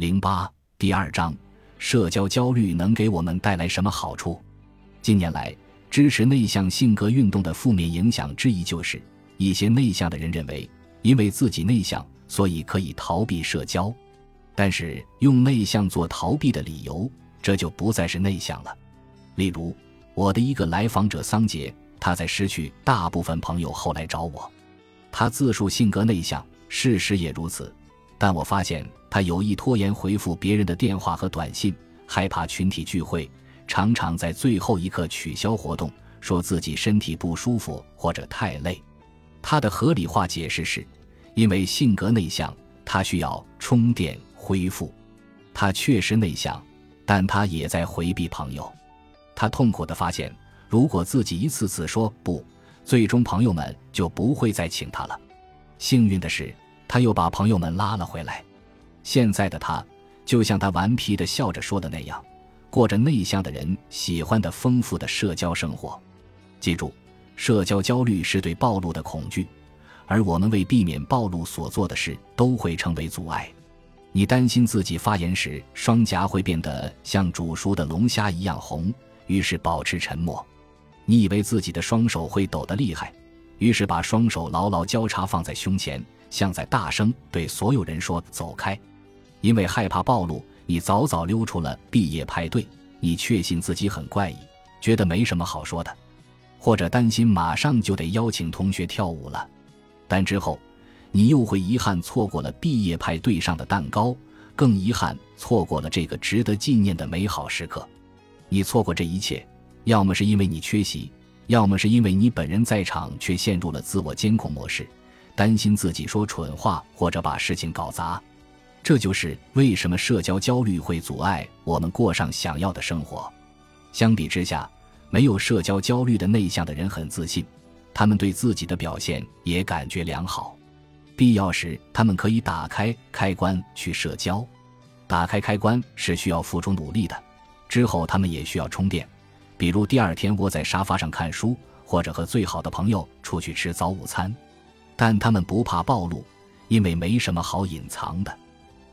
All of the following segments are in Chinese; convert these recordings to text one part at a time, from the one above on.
零八第二章：社交焦虑能给我们带来什么好处？近年来，支持内向性格运动的负面影响之一就是，一些内向的人认为，因为自己内向，所以可以逃避社交。但是，用内向做逃避的理由，这就不再是内向了。例如，我的一个来访者桑杰，他在失去大部分朋友后来找我。他自述性格内向，事实也如此。但我发现他有意拖延回复别人的电话和短信，害怕群体聚会，常常在最后一刻取消活动，说自己身体不舒服或者太累。他的合理化解释是，因为性格内向，他需要充电恢复。他确实内向，但他也在回避朋友。他痛苦地发现，如果自己一次次说不，最终朋友们就不会再请他了。幸运的是，他又把朋友们拉了回来。现在的他，就像他顽皮地笑着说的那样，过着内向的人喜欢的丰富的社交生活。记住，社交焦虑是对暴露的恐惧，而我们为避免暴露所做的事都会成为阻碍。你担心自己发言时双颊会变得像煮熟的龙虾一样红。于是保持沉默，你以为自己的双手会抖得厉害，于是把双手牢牢交叉放在胸前，像在大声对所有人说“走开”。因为害怕暴露，你早早溜出了毕业派对。你确信自己很怪异，觉得没什么好说的，或者担心马上就得邀请同学跳舞了。但之后，你又会遗憾错过了毕业派对上的蛋糕，更遗憾错过了这个值得纪念的美好时刻。你错过这一切，要么是因为你缺席，要么是因为你本人在场却陷入了自我监控模式，担心自己说蠢话或者把事情搞砸。这就是为什么社交焦虑会阻碍我们过上想要的生活。相比之下，没有社交焦虑的内向的人很自信，他们对自己的表现也感觉良好。必要时，他们可以打开开关去社交。打开开关是需要付出努力的。之后，他们也需要充电，比如第二天窝在沙发上看书，或者和最好的朋友出去吃早午餐。但他们不怕暴露，因为没什么好隐藏的。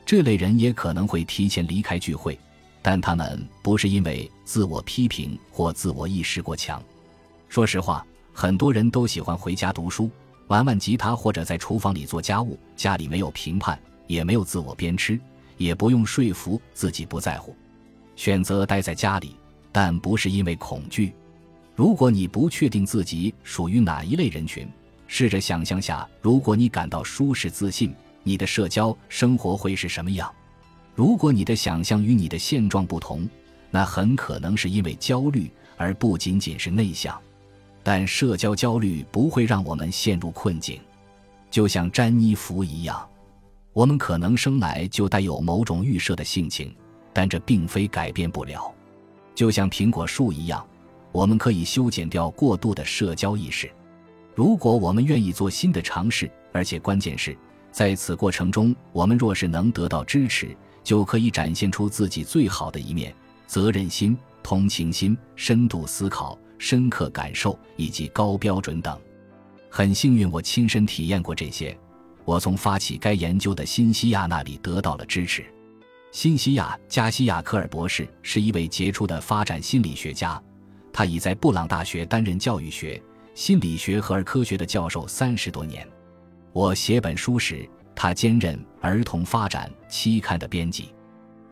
这类人也可能会提前离开聚会，但他们不是因为自我批评或自我意识过强。说实话，很多人都喜欢回家读书、玩玩吉他，或者在厨房里做家务。家里没有评判，也没有自我鞭笞，也不用说服自己不在乎。选择待在家里，但不是因为恐惧。如果你不确定自己属于哪一类人群，试着想象下，如果你感到舒适自信，你的社交生活会是什么样？如果你的想象与你的现状不同，那很可能是因为焦虑，而不仅仅是内向。但社交焦虑不会让我们陷入困境，就像詹妮弗一样，我们可能生来就带有某种预设的性情。但这并非改变不了，就像苹果树一样，我们可以修剪掉过度的社交意识。如果我们愿意做新的尝试，而且关键是在此过程中，我们若是能得到支持，就可以展现出自己最好的一面：责任心、同情心、深度思考、深刻感受以及高标准等。很幸运，我亲身体验过这些。我从发起该研究的新西亚那里得到了支持。新西亚加西亚科尔博士是一位杰出的发展心理学家，他已在布朗大学担任教育学、心理学和儿科学的教授三十多年。我写本书时，他兼任《儿童发展》期刊的编辑。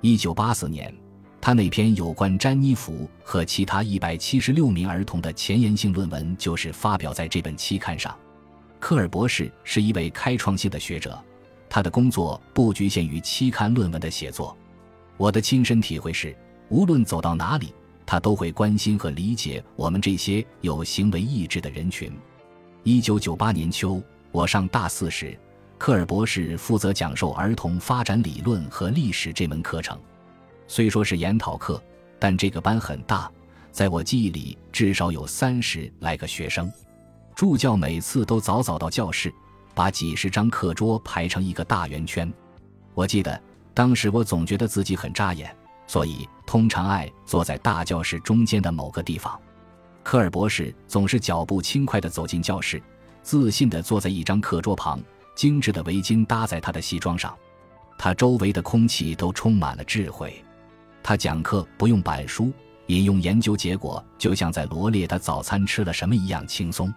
一九八四年，他那篇有关詹妮弗和其他一百七十六名儿童的前沿性论文就是发表在这本期刊上。科尔博士是一位开创性的学者。他的工作不局限于期刊论文的写作，我的亲身体会是，无论走到哪里，他都会关心和理解我们这些有行为意志的人群。一九九八年秋，我上大四时，科尔博士负责讲授儿童发展理论和历史这门课程。虽说是研讨课，但这个班很大，在我记忆里至少有三十来个学生。助教每次都早早到教室。把几十张课桌排成一个大圆圈，我记得当时我总觉得自己很扎眼，所以通常爱坐在大教室中间的某个地方。科尔博士总是脚步轻快地走进教室，自信地坐在一张课桌旁，精致的围巾搭在他的西装上。他周围的空气都充满了智慧。他讲课不用板书，引用研究结果，就像在罗列他早餐吃了什么一样轻松。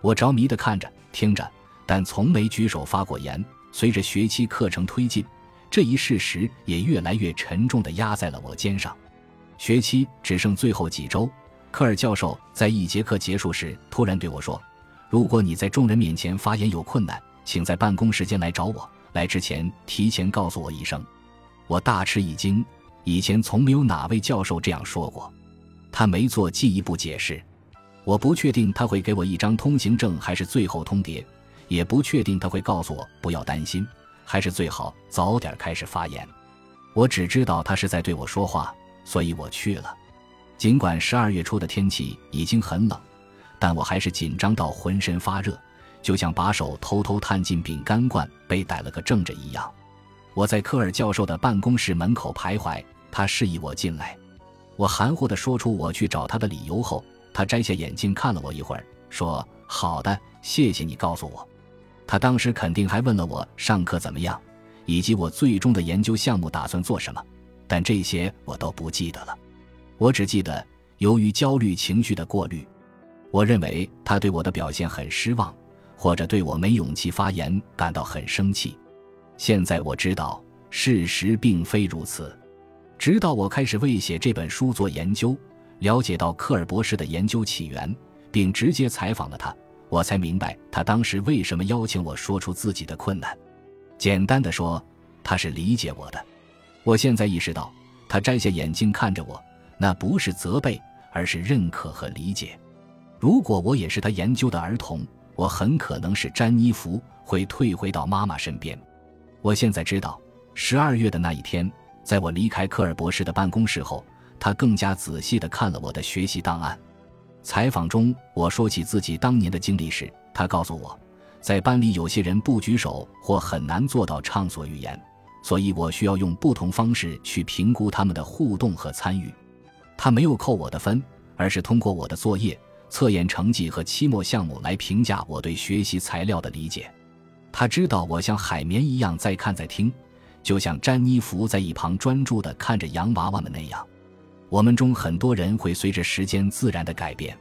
我着迷地看着、听着，但从没举手发过言。随着学期课程推进，这一事实也越来越沉重地压在了我肩上。学期只剩最后几周，科尔教授在一节课结束时突然对我说：“如果你在众人面前发言有困难，请在办公时间来找我。来之前提前告诉我一声。”我大吃一惊。以前从没有哪位教授这样说过，他没做进一步解释。我不确定他会给我一张通行证还是最后通牒，也不确定他会告诉我不要担心，还是最好早点开始发言。我只知道他是在对我说话，所以我去了。尽管十二月初的天气已经很冷，但我还是紧张到浑身发热，就像把手偷偷探进饼干罐被逮了个正着一样。我在科尔教授的办公室门口徘徊，他示意我进来。我含糊地说出我去找他的理由后，他摘下眼镜看了我一会儿，说：“好的，谢谢你告诉我。”他当时肯定还问了我上课怎么样，以及我最终的研究项目打算做什么，但这些我都不记得了。我只记得，由于焦虑情绪的过滤，我认为他对我的表现很失望，或者对我没勇气发言感到很生气。现在我知道事实并非如此，直到我开始为写这本书做研究，了解到科尔博士的研究起源，并直接采访了他，我才明白他当时为什么邀请我说出自己的困难。简单的说，他是理解我的。我现在意识到，他摘下眼镜看着我，那不是责备，而是认可和理解。如果我也是他研究的儿童，我很可能是詹妮弗，会退回到妈妈身边。我现在知道，十二月的那一天，在我离开科尔博士的办公室后，他更加仔细地看了我的学习档案。采访中，我说起自己当年的经历时，他告诉我，在班里有些人不举手或很难做到畅所欲言，所以我需要用不同方式去评估他们的互动和参与。他没有扣我的分，而是通过我的作业、测验成绩和期末项目来评价我对学习材料的理解。他知道我像海绵一样在看在听，就像詹妮弗在一旁专注地看着洋娃娃们那样。我们中很多人会随着时间自然的改变。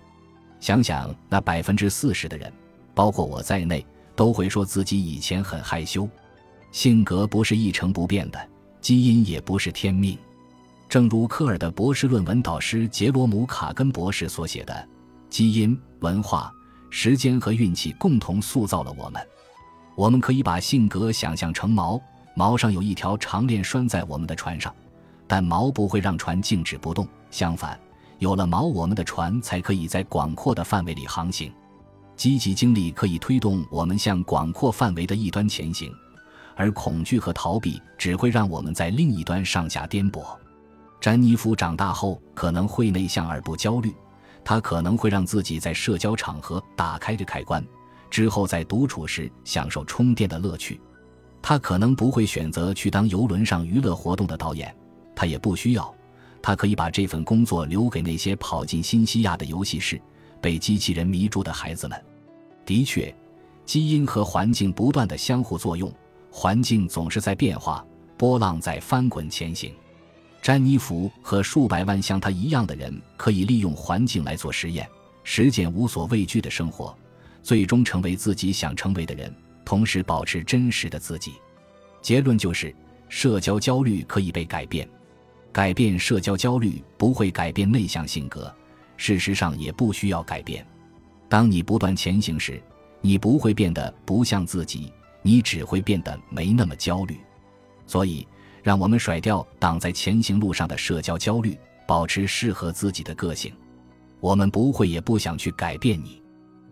想想那百分之四十的人，包括我在内，都会说自己以前很害羞。性格不是一成不变的，基因也不是天命。正如科尔的博士论文导师杰罗姆·卡根博士所写的：“基因、文化、时间和运气共同塑造了我们。”我们可以把性格想象成锚，锚上有一条长链拴在我们的船上，但锚不会让船静止不动。相反，有了锚，我们的船才可以在广阔的范围里航行。积极经历可以推动我们向广阔范围的一端前行，而恐惧和逃避只会让我们在另一端上下颠簸。詹妮弗长大后可能会内向而不焦虑，他可能会让自己在社交场合打开这开关。之后，在独处时享受充电的乐趣。他可能不会选择去当游轮上娱乐活动的导演，他也不需要。他可以把这份工作留给那些跑进新西亚的游戏室、被机器人迷住的孩子们。的确，基因和环境不断的相互作用，环境总是在变化，波浪在翻滚前行。詹妮弗和数百万像他一样的人，可以利用环境来做实验，实践无所畏惧的生活。最终成为自己想成为的人，同时保持真实的自己。结论就是，社交焦虑可以被改变，改变社交焦虑不会改变内向性格，事实上也不需要改变。当你不断前行时，你不会变得不像自己，你只会变得没那么焦虑。所以，让我们甩掉挡在前行路上的社交焦虑，保持适合自己的个性。我们不会也不想去改变你。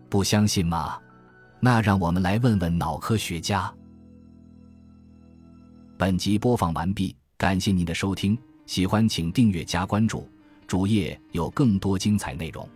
不相信吗？那让我们来问问脑科学家。本集播放完毕，感谢您的收听，喜欢请订阅加关注，主页有更多精彩内容。